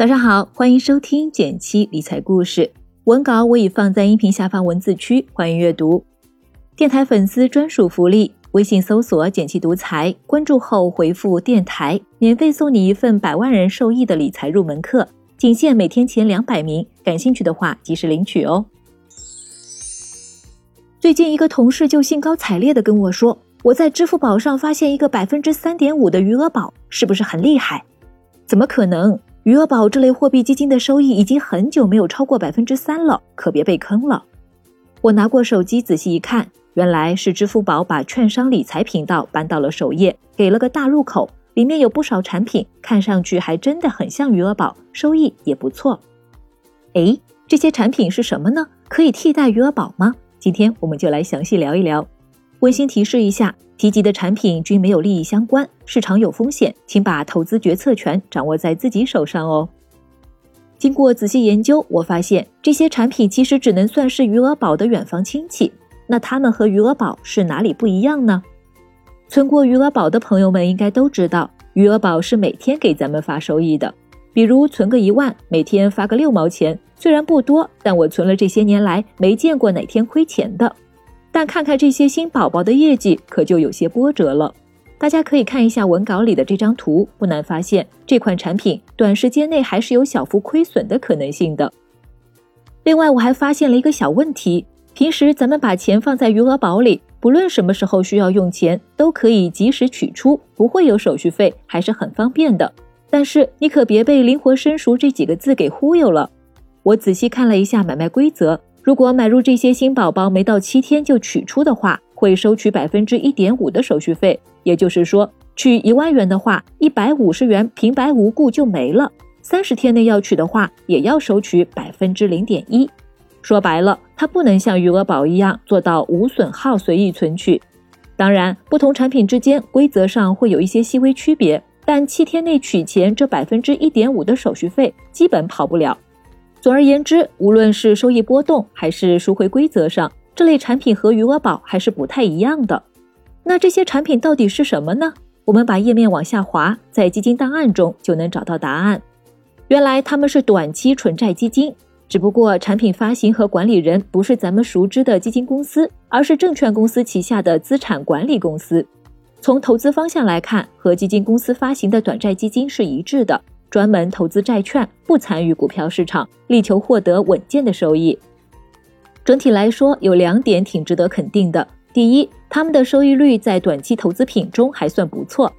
早上好，欢迎收听简七理财故事。文稿我已放在音频下方文字区，欢迎阅读。电台粉丝专属福利：微信搜索“简七独裁，关注后回复“电台”，免费送你一份百万人受益的理财入门课，仅限每天前两百名。感兴趣的话，及时领取哦。最近一个同事就兴高采烈的跟我说：“我在支付宝上发现一个百分之三点五的余额宝，是不是很厉害？”怎么可能？余额宝这类货币基金的收益已经很久没有超过百分之三了，可别被坑了。我拿过手机仔细一看，原来是支付宝把券商理财频道搬到了首页，给了个大入口，里面有不少产品，看上去还真的很像余额宝，收益也不错。哎，这些产品是什么呢？可以替代余额宝吗？今天我们就来详细聊一聊。温馨提示一下，提及的产品均没有利益相关，市场有风险，请把投资决策权掌握在自己手上哦。经过仔细研究，我发现这些产品其实只能算是余额宝的远房亲戚。那它们和余额宝是哪里不一样呢？存过余额宝的朋友们应该都知道，余额宝是每天给咱们发收益的。比如存个一万，每天发个六毛钱。虽然不多，但我存了这些年来没见过哪天亏钱的。但看看这些新宝宝的业绩，可就有些波折了。大家可以看一下文稿里的这张图，不难发现这款产品短时间内还是有小幅亏损的可能性的。另外，我还发现了一个小问题：平时咱们把钱放在余额宝里，不论什么时候需要用钱，都可以及时取出，不会有手续费，还是很方便的。但是你可别被“灵活生熟”这几个字给忽悠了。我仔细看了一下买卖规则，如果买入这些新宝宝没到七天就取出的话，会收取百分之一点五的手续费。也就是说，取一万元的话，一百五十元平白无故就没了。三十天内要取的话，也要收取百分之零点一。说白了，它不能像余额宝一样做到无损耗随意存取。当然，不同产品之间规则上会有一些细微区别，但七天内取钱这百分之一点五的手续费基本跑不了。总而言之，无论是收益波动还是赎回规则上，这类产品和余额宝还是不太一样的。那这些产品到底是什么呢？我们把页面往下滑，在基金档案中就能找到答案。原来他们是短期纯债基金，只不过产品发行和管理人不是咱们熟知的基金公司，而是证券公司旗下的资产管理公司。从投资方向来看，和基金公司发行的短债基金是一致的。专门投资债券，不参与股票市场，力求获得稳健的收益。整体来说，有两点挺值得肯定的：第一，他们的收益率在短期投资品中还算不错。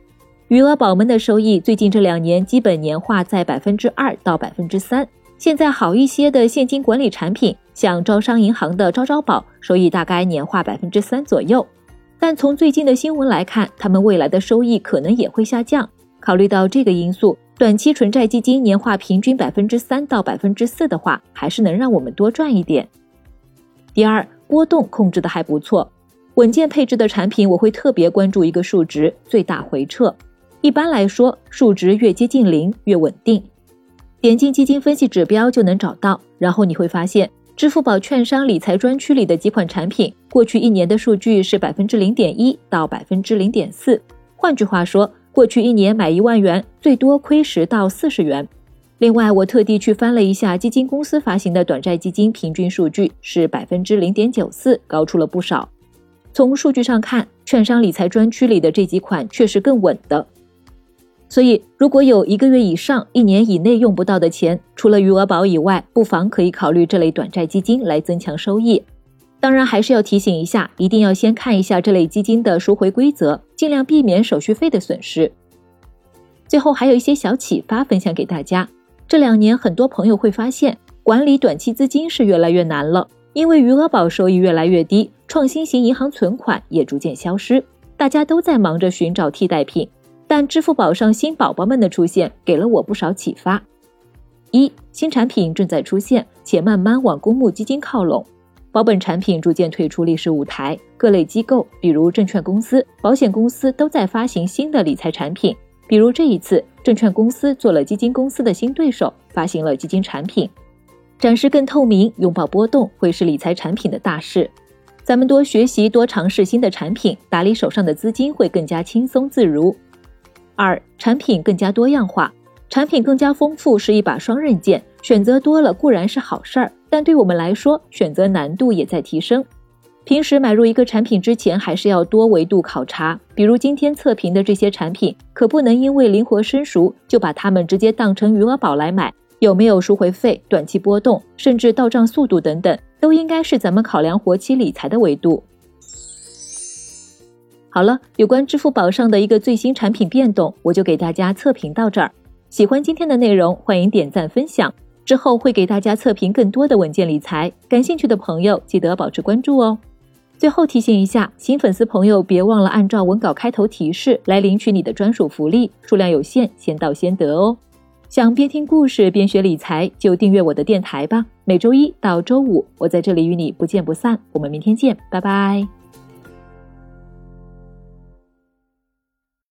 余额宝们的收益最近这两年基本年化在百分之二到百分之三。现在好一些的现金管理产品，像招商银行的招招宝，收益大概年化百分之三左右。但从最近的新闻来看，他们未来的收益可能也会下降。考虑到这个因素。短期纯债基金年化平均百分之三到百分之四的话，还是能让我们多赚一点。第二，波动控制的还不错，稳健配置的产品，我会特别关注一个数值——最大回撤。一般来说，数值越接近零越稳定。点进基金分析指标就能找到，然后你会发现，支付宝券商理财专区里的几款产品，过去一年的数据是百分之零点一到百分之零点四。换句话说。过去一年买一万元，最多亏十到四十元。另外，我特地去翻了一下基金公司发行的短债基金平均数据是百分之零点九四，高出了不少。从数据上看，券商理财专区里的这几款确实更稳的。所以，如果有一个月以上、一年以内用不到的钱，除了余额宝以外，不妨可以考虑这类短债基金来增强收益。当然，还是要提醒一下，一定要先看一下这类基金的赎回规则，尽量避免手续费的损失。最后，还有一些小启发分享给大家。这两年，很多朋友会发现，管理短期资金是越来越难了，因为余额宝收益越来越低，创新型银行存款也逐渐消失，大家都在忙着寻找替代品。但支付宝上新宝宝们的出现，给了我不少启发。一，新产品正在出现，且慢慢往公募基金靠拢。保本产品逐渐退出历史舞台，各类机构，比如证券公司、保险公司，都在发行新的理财产品。比如这一次，证券公司做了基金公司的新对手，发行了基金产品，展示更透明，拥抱波动，会是理财产品的大事。咱们多学习，多尝试新的产品，打理手上的资金会更加轻松自如。二，产品更加多样化。产品更加丰富是一把双刃剑，选择多了固然是好事儿，但对我们来说，选择难度也在提升。平时买入一个产品之前，还是要多维度考察。比如今天测评的这些产品，可不能因为灵活生熟就把它们直接当成余额宝来买。有没有赎回费、短期波动，甚至到账速度等等，都应该是咱们考量活期理财的维度。好了，有关支付宝上的一个最新产品变动，我就给大家测评到这儿。喜欢今天的内容，欢迎点赞分享。之后会给大家测评更多的稳健理财，感兴趣的朋友记得保持关注哦。最后提醒一下，新粉丝朋友别忘了按照文稿开头提示来领取你的专属福利，数量有限，先到先得哦。想边听故事边学理财，就订阅我的电台吧。每周一到周五，我在这里与你不见不散。我们明天见，拜拜。